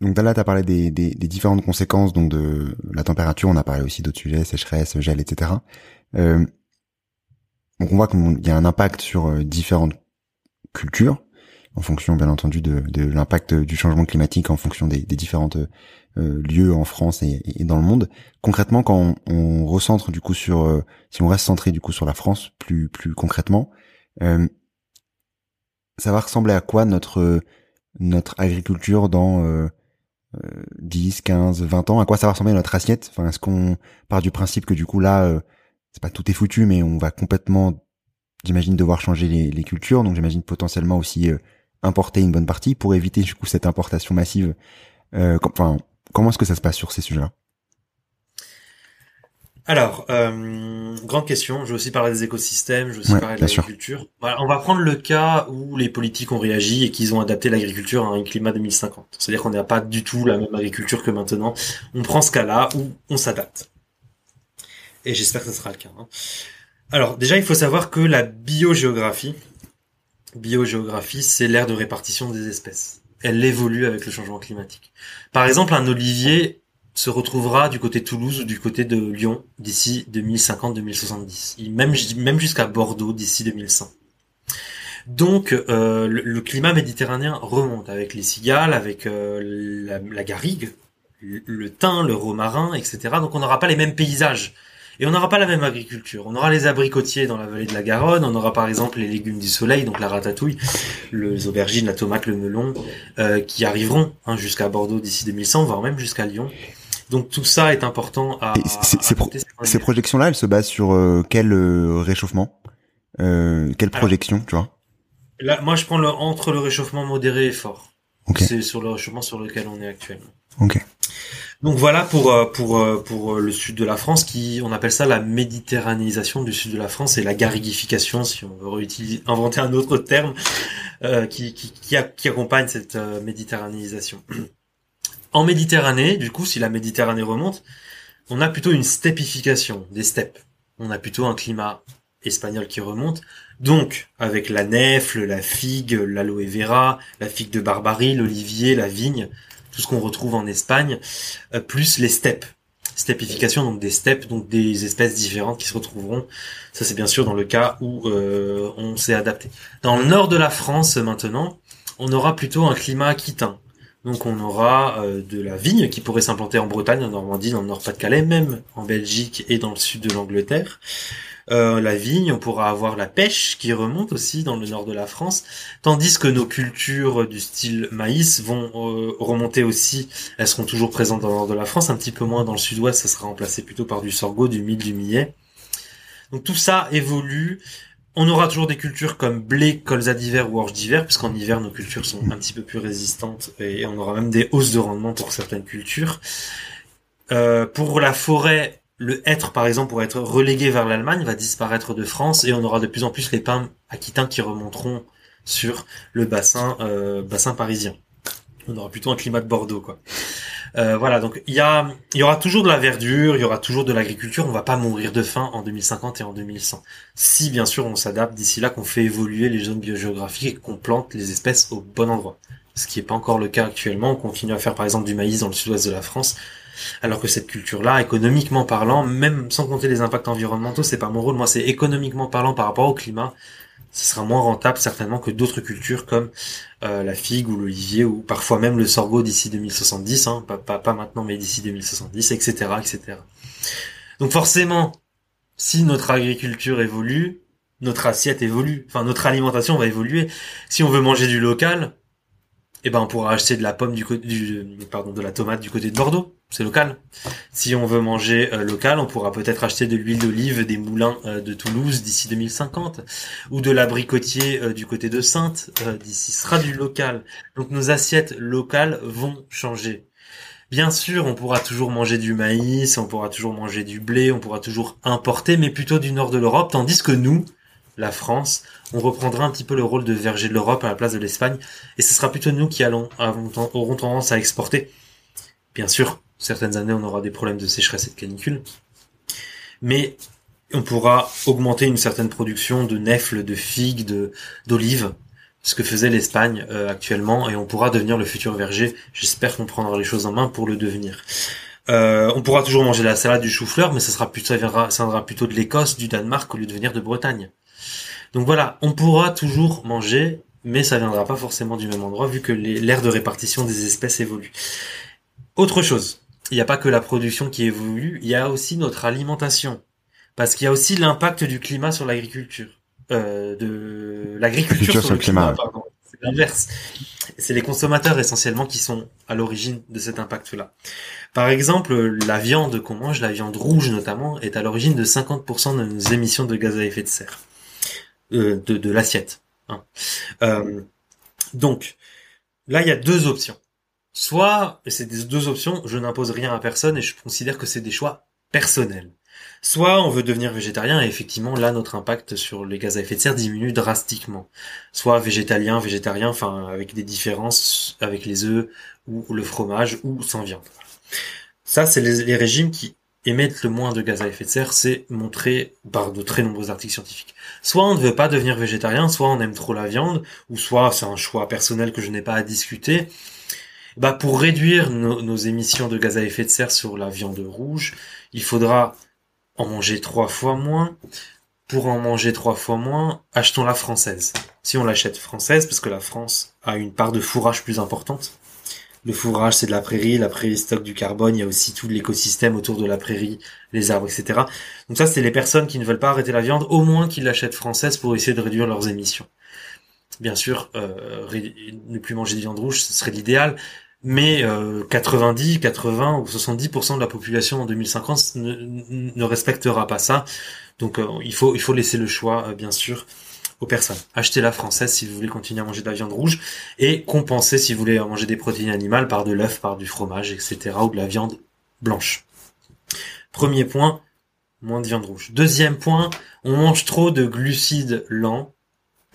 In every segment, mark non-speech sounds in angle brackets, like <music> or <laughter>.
Donc là, tu as parlé des, des, des, différentes conséquences donc de la température, on a parlé aussi d'autres sujets, sécheresse, gel, etc. Euh, donc on voit qu'il y a un impact sur euh, différentes cultures, en fonction bien entendu de, de l'impact du changement climatique, en fonction des, des différentes euh, lieux en France et, et, dans le monde. Concrètement, quand on, on recentre du coup sur, euh, si on reste centré du coup sur la France, plus plus concrètement, euh, ça va ressembler à quoi notre notre agriculture dans 10, 15, 20 ans? À quoi ça va ressembler notre assiette? Enfin, est-ce qu'on part du principe que du coup là, euh, c'est pas tout est foutu, mais on va complètement, j'imagine, devoir changer les, les cultures. Donc j'imagine potentiellement aussi importer une bonne partie pour éviter du coup cette importation massive. enfin, Comment est-ce que ça se passe sur ces sujets-là? Alors, euh, grande question. Je vais aussi parler des écosystèmes, je vais aussi parler de l'agriculture. on va prendre le cas où les politiques ont réagi et qu'ils ont adapté l'agriculture à un climat 2050. C'est-à-dire qu'on n'a pas du tout la même agriculture que maintenant. On prend ce cas-là où on s'adapte. Et j'espère que ce sera le cas. Hein. Alors, déjà, il faut savoir que la biogéographie, biogéographie, c'est l'ère de répartition des espèces elle évolue avec le changement climatique. Par exemple, un olivier se retrouvera du côté de Toulouse ou du côté de Lyon d'ici 2050-2070, même, même jusqu'à Bordeaux d'ici 2100. Donc euh, le, climat méditerranéen remonte avec les cigales, avec euh, la, garrigue, le, le thym, le romarin, etc. Donc on n'aura pas les mêmes paysages. Et on n'aura pas la même agriculture. On aura les abricotiers dans la vallée de la Garonne, on aura par exemple les légumes du soleil, donc la ratatouille, les aubergines, la tomate, le melon, euh, qui arriveront hein, jusqu'à Bordeaux d'ici 2100, voire même jusqu'à Lyon. Donc tout ça est important à. ces, projections-là, elles se basent sur euh, quel euh, réchauffement? Quelle projection, tu vois? Là, moi, je prends le, entre le réchauffement modéré et fort. C'est sur le réchauffement sur lequel on est actuellement. Ok. Donc voilà pour euh, pour euh, pour euh, le sud de la France qui on appelle ça la méditerranéisation du sud de la France et la garriguification si on veut réutiliser inventer un autre terme qui qui qui, accompagne cette méditerranéisation. En Méditerranée, du coup, si la Méditerranée remonte, on a plutôt une stepification des steppes. On a plutôt un climat espagnol qui remonte. Donc, avec la nèfle, la figue, l'aloe vera, la figue de Barbarie, l'olivier, la vigne, tout ce qu'on retrouve en Espagne, euh, plus les steppes. Stepification, donc des steppes, donc des espèces différentes qui se retrouveront. Ça, c'est bien sûr dans le cas où euh, on s'est adapté. Dans le nord de la France, maintenant, on aura plutôt un climat aquitain. Donc on aura euh, de la vigne qui pourrait s'implanter en Bretagne, en Normandie, dans le Nord-Pas-de-Calais, même en Belgique et dans le sud de l'Angleterre. Euh, la vigne, on pourra avoir la pêche qui remonte aussi dans le nord de la France, tandis que nos cultures du style maïs vont euh, remonter aussi, elles seront toujours présentes dans le nord de la France, un petit peu moins dans le sud-ouest, ça sera remplacé plutôt par du sorgho, du mil, du millet. Donc tout ça évolue. On aura toujours des cultures comme blé, colza d'hiver ou orge d'hiver, puisqu'en hiver nos cultures sont un petit peu plus résistantes et on aura même des hausses de rendement pour certaines cultures. Euh, pour la forêt, le être, par exemple, pour être relégué vers l'Allemagne, va disparaître de France et on aura de plus en plus les pins aquitains qui remonteront sur le bassin, euh, bassin parisien. On aura plutôt un climat de Bordeaux, quoi. Euh, voilà, donc il y a, y aura toujours de la verdure, il y aura toujours de l'agriculture. On va pas mourir de faim en 2050 et en 2100. Si bien sûr on s'adapte d'ici là, qu'on fait évoluer les zones biogéographiques et qu'on plante les espèces au bon endroit. Ce qui n'est pas encore le cas actuellement. On continue à faire par exemple du maïs dans le sud-ouest de la France alors que cette culture-là, économiquement parlant, même sans compter les impacts environnementaux, c'est pas mon rôle. Moi, c'est économiquement parlant par rapport au climat, ce sera moins rentable certainement que d'autres cultures comme euh, la figue ou l'olivier ou parfois même le sorgho d'ici 2070, hein, pas, pas, pas maintenant mais d'ici 2070, etc., etc. Donc forcément, si notre agriculture évolue, notre assiette évolue, enfin notre alimentation va évoluer. Si on veut manger du local, eh ben on pourra acheter de la pomme du côté du pardon de la tomate du côté de Bordeaux, c'est local. Si on veut manger euh, local, on pourra peut-être acheter de l'huile d'olive des moulins euh, de Toulouse d'ici 2050 ou de l'abricotier euh, du côté de Sainte d'ici sera du local. Donc nos assiettes locales vont changer. Bien sûr, on pourra toujours manger du maïs, on pourra toujours manger du blé, on pourra toujours importer, mais plutôt du nord de l'Europe, tandis que nous, la France, on reprendra un petit peu le rôle de verger de l'Europe à la place de l'Espagne, et ce sera plutôt nous qui allons, auront tendance à exporter. Bien sûr, certaines années on aura des problèmes de sécheresse et de canicule, mais on pourra augmenter une certaine production de nèfles, de figues, d'olives, ce que faisait l'Espagne actuellement, et on pourra devenir le futur verger. J'espère qu'on prendra les choses en main pour le devenir. On pourra toujours manger la salade du chou-fleur, mais ça sera plutôt, ça viendra, ça viendra plutôt de l'Écosse, du Danemark, au lieu de venir de Bretagne. Donc voilà, on pourra toujours manger, mais ça viendra pas forcément du même endroit vu que l'aire de répartition des espèces évolue. Autre chose, il n'y a pas que la production qui évolue, il y a aussi notre alimentation. Parce qu'il y a aussi l'impact du climat sur l'agriculture. Euh, de l'agriculture sur, le climat, pardon. C'est l'inverse. C'est les consommateurs essentiellement qui sont à l'origine de cet impact-là. Par exemple, la viande qu'on mange, la viande rouge notamment, est à l'origine de 50% de nos émissions de gaz à effet de serre. Euh, de, de l'assiette. Hein. Euh, donc, là, il y a deux options. Soit, et c'est des deux options, je n'impose rien à personne et je considère que c'est des choix personnels. Soit on veut devenir végétarien et effectivement là notre impact sur les gaz à effet de serre diminue drastiquement. Soit végétalien, végétarien, enfin avec des différences avec les œufs ou le fromage ou sans viande. Ça c'est les, régimes qui émettent le moins de gaz à effet de serre, c'est montré par de très nombreux articles scientifiques. Soit on ne veut pas devenir végétarien, soit on aime trop la viande, ou soit c'est un choix personnel que je n'ai pas à discuter bah pour réduire nos, émissions de gaz à effet de serre sur la viande rouge, il faudra en manger trois fois moins. Pour en manger trois fois moins, achetons la française. Si on l'achète française, parce que la France a une part de fourrage plus importante. Le fourrage, c'est de la prairie. La prairie stocke du carbone. Il y a aussi tout l'écosystème autour de la prairie, les arbres, etc. Donc ça, c'est les personnes qui ne veulent pas arrêter la viande, au moins qu'ils l'achètent française pour essayer de réduire leurs émissions. Bien sûr, euh, ne plus manger de viande rouge, ce serait l'idéal, mais 90, euh, 80 ou 70% de la population en 2050 ne, respectera pas ça. Donc euh, il faut il faut laisser le choix, euh, bien sûr, aux personnes. Achetez la française si vous voulez continuer à manger de la viande rouge et compenser si vous voulez manger des protéines animales par de l'œuf, par du fromage, etc. ou de la viande blanche. Premier point, moins de viande rouge. Deuxième point, on mange trop de glucides lents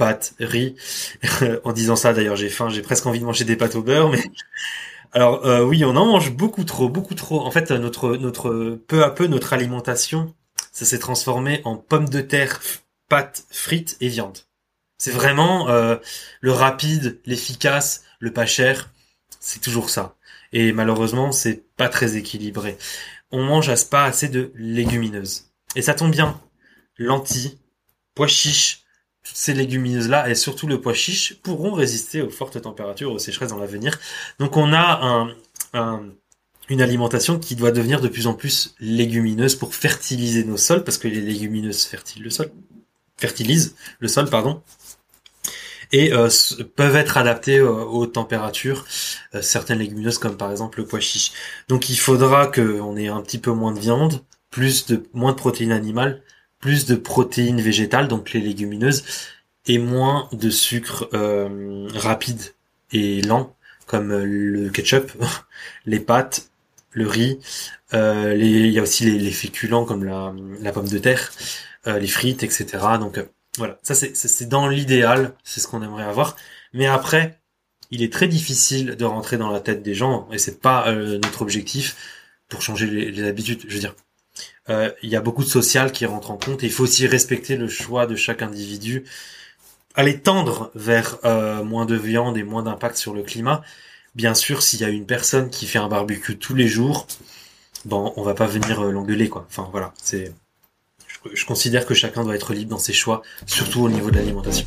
pâtes, riz. <laughs> en disant ça, d'ailleurs, j'ai faim, j'ai presque envie de manger des pâtes au beurre, mais <laughs> alors euh, oui, on en mange beaucoup trop, beaucoup trop. En fait, notre notre peu à peu notre alimentation, ça s'est transformé en pommes de terre, pâtes, frites et viande. C'est vraiment euh, le rapide, l'efficace, le pas cher. C'est toujours ça. Et malheureusement, c'est pas très équilibré. On mange à ce pas assez de légumineuses. Et ça tombe bien. Lentilles, pois chiches, ces légumineuses-là et surtout le pois chiche pourront résister aux fortes températures, aux sécheresses dans l'avenir. Donc on a un, une alimentation qui doit devenir de plus en plus légumineuse pour fertiliser nos sols, parce que les légumineuses fertilisent le sol, fertilisent le sol, pardon, et euh, peuvent être adaptées euh, aux températures, euh, certaines légumineuses comme par exemple le pois chiche. Donc il faudra qu'on ait un petit peu moins de viande, plus de moins de protéines animales, plus de protéines végétales, donc les légumineuses, et moins de sucre euh, rapide et lent, comme le ketchup, <laughs> les pâtes, le riz. Euh, il y a aussi les, féculents comme la, pomme de terre, euh, les frites, etc. Donc euh, voilà, ça c'est dans l'idéal, c'est ce qu'on aimerait avoir. Mais après, il est très difficile de rentrer dans la tête des gens, et c'est pas euh, notre objectif pour changer les, les habitudes. Je veux dire, euh, il y a beaucoup de social qui rentre en compte. Et il faut aussi respecter le choix de chaque individu. Aller tendre vers euh, moins de viande et moins d'impact sur le climat. Bien sûr, s'il y a une personne qui fait un barbecue tous les jours, bon, on va pas venir euh, l'engueuler, quoi. Enfin, voilà, c'est. Je, je considère que chacun doit être libre dans ses choix, surtout au niveau de l'alimentation.